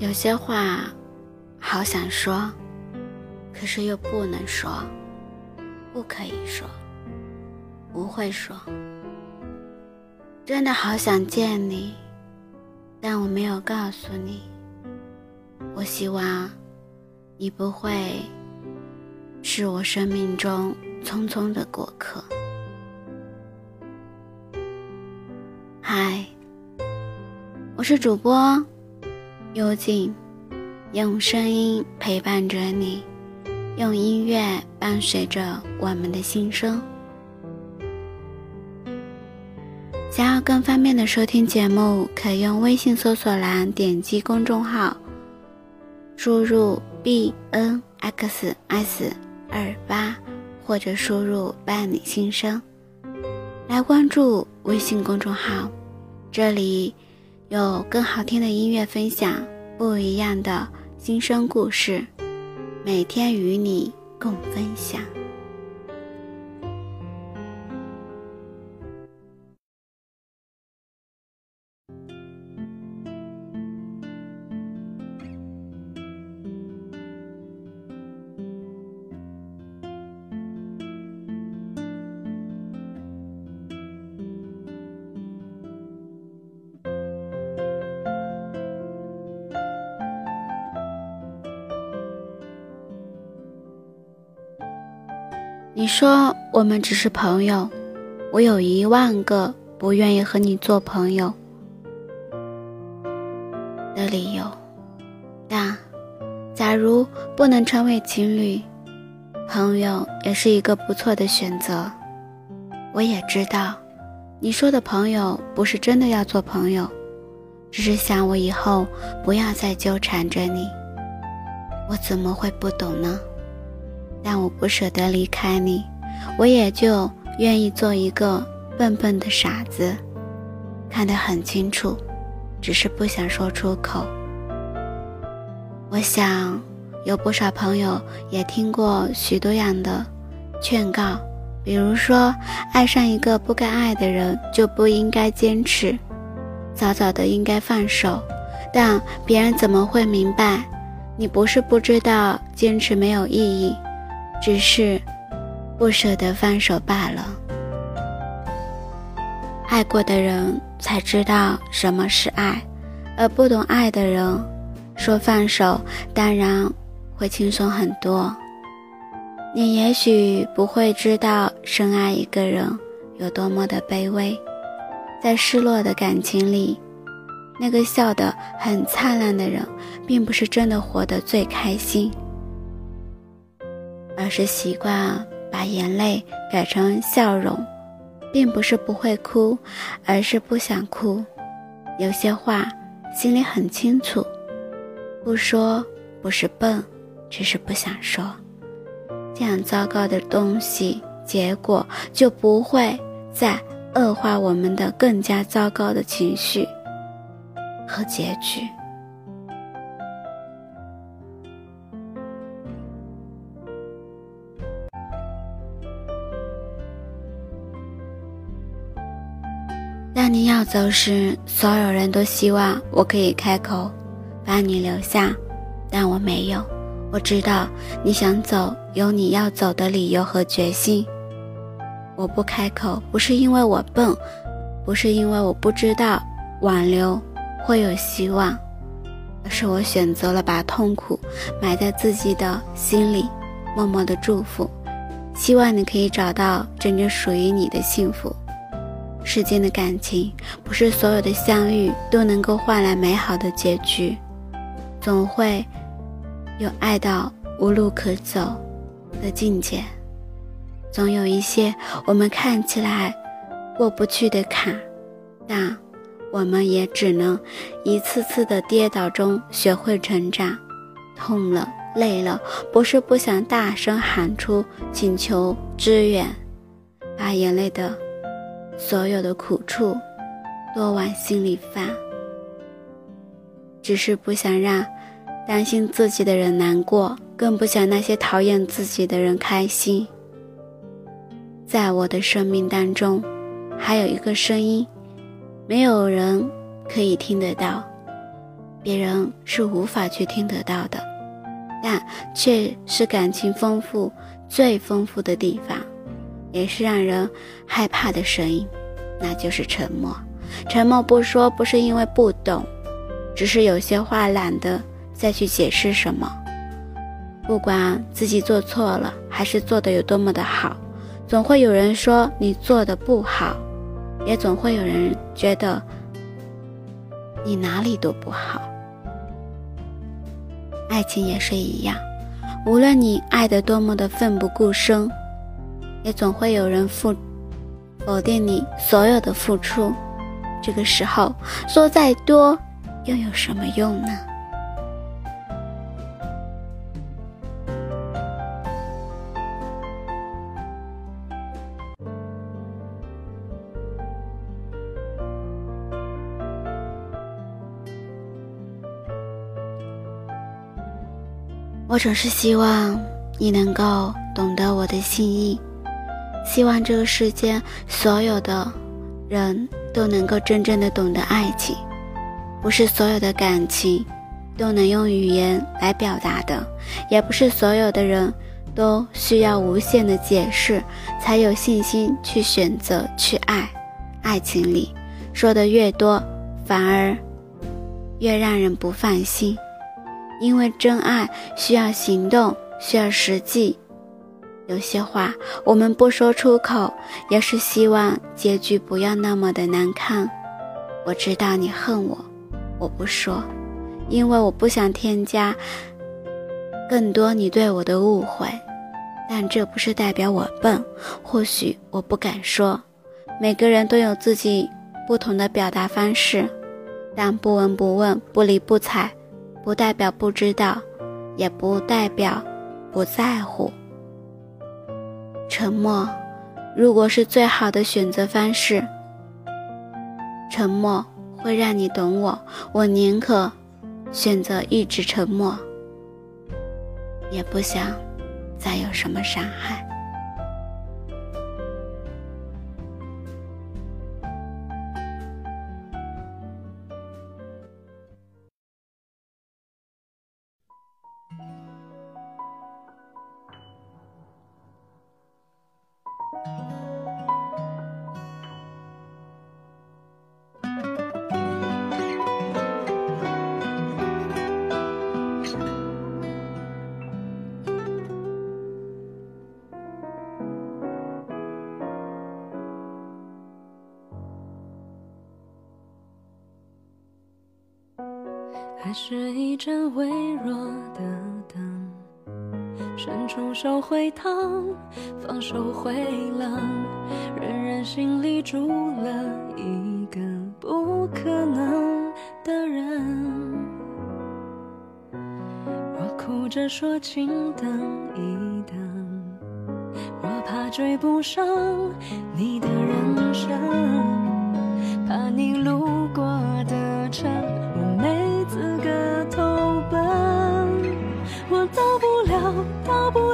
有些话好想说，可是又不能说，不可以说，不会说。真的好想见你，但我没有告诉你。我希望你不会是我生命中匆匆的过客。嗨，我是主播。幽静，用声音陪伴着你，用音乐伴随着我们的心声。想要更方便的收听节目，可用微信搜索栏点击公众号，输入 b n x s 二八，或者输入伴你心声，来关注微信公众号，这里。有更好听的音乐分享，不一样的新生故事，每天与你共分享。你说我们只是朋友，我有一万个不愿意和你做朋友的理由。但，假如不能成为情侣，朋友也是一个不错的选择。我也知道，你说的朋友不是真的要做朋友，只是想我以后不要再纠缠着你。我怎么会不懂呢？但我不舍得离开你，我也就愿意做一个笨笨的傻子，看得很清楚，只是不想说出口。我想，有不少朋友也听过许多样的劝告，比如说，爱上一个不该爱的人就不应该坚持，早早的应该放手。但别人怎么会明白，你不是不知道坚持没有意义。只是不舍得放手罢了。爱过的人才知道什么是爱，而不懂爱的人说放手，当然会轻松很多。你也许不会知道深爱一个人有多么的卑微，在失落的感情里，那个笑得很灿烂的人，并不是真的活得最开心。而是习惯把眼泪改成笑容，并不是不会哭，而是不想哭。有些话心里很清楚，不说不是笨，只是不想说。这样糟糕的东西，结果就不会再恶化我们的更加糟糕的情绪和结局。当你要走时，所有人都希望我可以开口把你留下，但我没有。我知道你想走，有你要走的理由和决心。我不开口，不是因为我笨，不是因为我不知道挽留会有希望，而是我选择了把痛苦埋在自己的心里，默默的祝福，希望你可以找到真正属于你的幸福。世间的感情，不是所有的相遇都能够换来美好的结局，总会有爱到无路可走的境界，总有一些我们看起来过不去的坎，但我们也只能一次次的跌倒中学会成长。痛了，累了，不是不想大声喊出请求支援，把眼泪的。所有的苦处，都往心里放，只是不想让担心自己的人难过，更不想那些讨厌自己的人开心。在我的生命当中，还有一个声音，没有人可以听得到，别人是无法去听得到的，但却是感情丰富最丰富的地方，也是让人害怕的声音，那就是沉默。沉默不说，不是因为不懂，只是有些话懒得再去解释什么。不管自己做错了，还是做的有多么的好，总会有人说你做的不好，也总会有人觉得你哪里都不好。爱情也是一样，无论你爱的多么的奋不顾身，也总会有人否否定你所有的付出。这个时候说再多，又有什么用呢？我总是希望你能够懂得我的心意，希望这个世间所有的人都能够真正的懂得爱情。不是所有的感情都能用语言来表达的，也不是所有的人都需要无限的解释才有信心去选择去爱。爱情里说的越多，反而越让人不放心。因为真爱需要行动，需要实际。有些话我们不说出口，也是希望结局不要那么的难看。我知道你恨我，我不说，因为我不想添加更多你对我的误会。但这不是代表我笨，或许我不敢说。每个人都有自己不同的表达方式，但不闻不问，不理不睬。不代表不知道，也不代表不在乎。沉默，如果是最好的选择方式，沉默会让你懂我。我宁可选择一直沉默，也不想再有什么伤害。爱是一盏微弱的灯，伸出手会烫，放手会冷，人人心里住了一个不可能的人。我哭着说，请等一等，我怕追不上你的人生，怕你路过的城。到不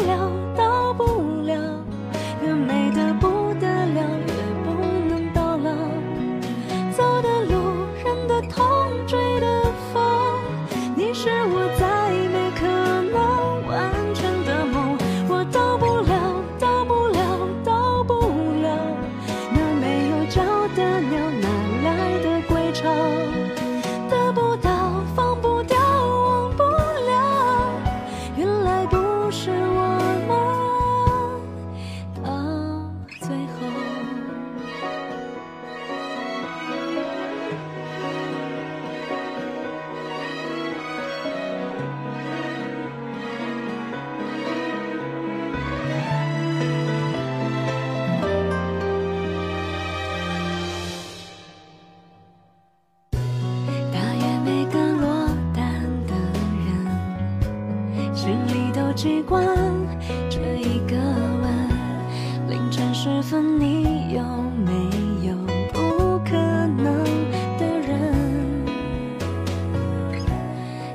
习惯这一个吻，凌晨时分，你有没有不可能的人？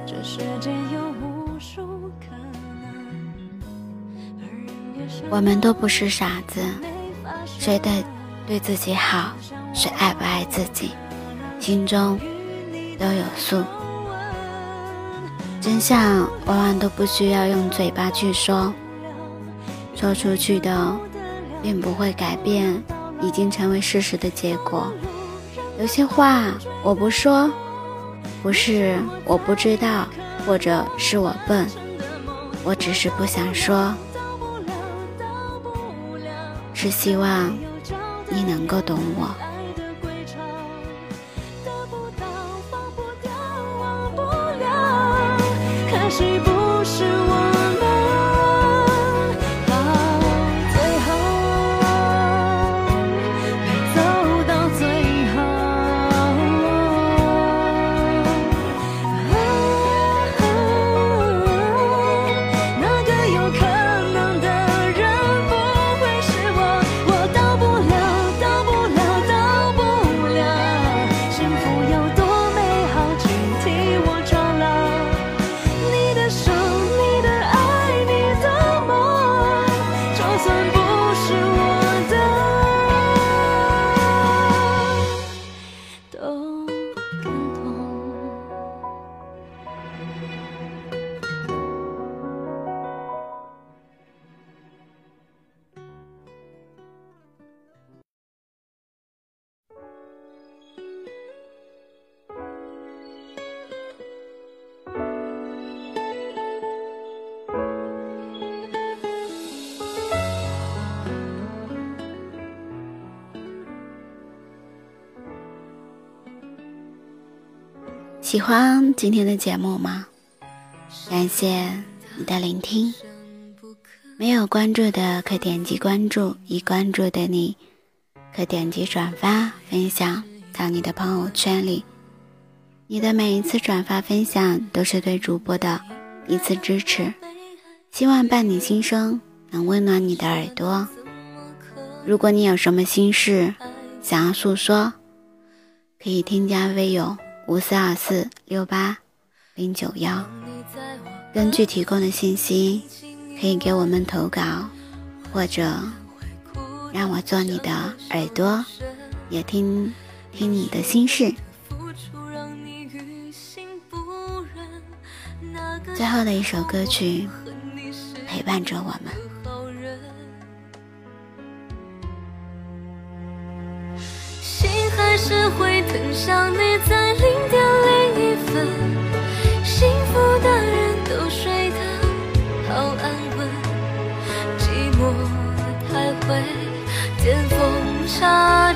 这世界有无数可能。我们都不是傻子，谁得对自己好，谁爱不爱自己，心中都有数。真相往往都不需要用嘴巴去说，说出去的并不会改变已经成为事实的结果。有些话我不说，不是我不知道，或者是我笨，我只是不想说，是希望你能够懂我。是不喜欢今天的节目吗？感谢你的聆听。没有关注的可点击关注，已关注的你可点击转发分享到你的朋友圈里。你的每一次转发分享都是对主播的一次支持。希望伴你心声能温暖你的耳朵。如果你有什么心事想要诉说，可以添加微友。五四二四六八零九幺，根据提供的信息，可以给我们投稿，或者让我做你的耳朵，也听听你的心事。最后的一首歌曲陪伴着我们。想你在零点零一分，幸福的人都睡得好安稳，寂寞太会见缝插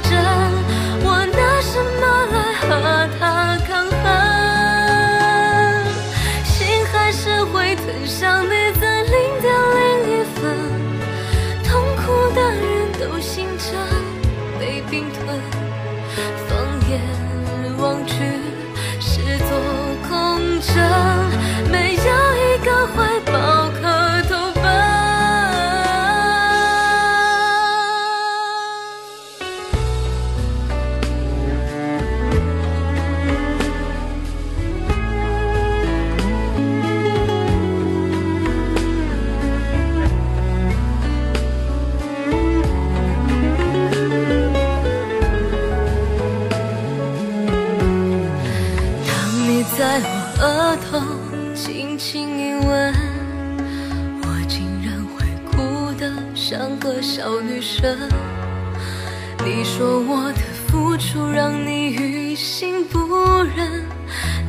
让你于心不忍，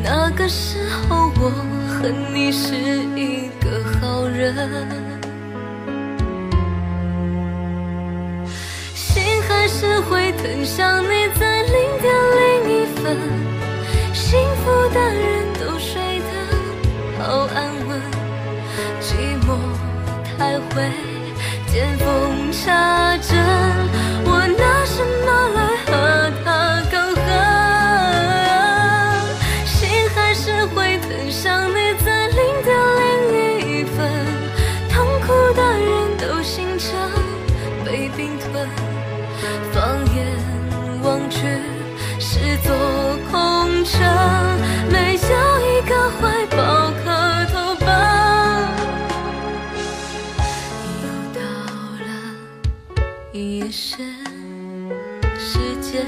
那个时候我恨你是一个好人，心还是会疼想你在零点零一分。幸福的人都睡得好安稳，寂寞太会见缝插针，我拿什么来见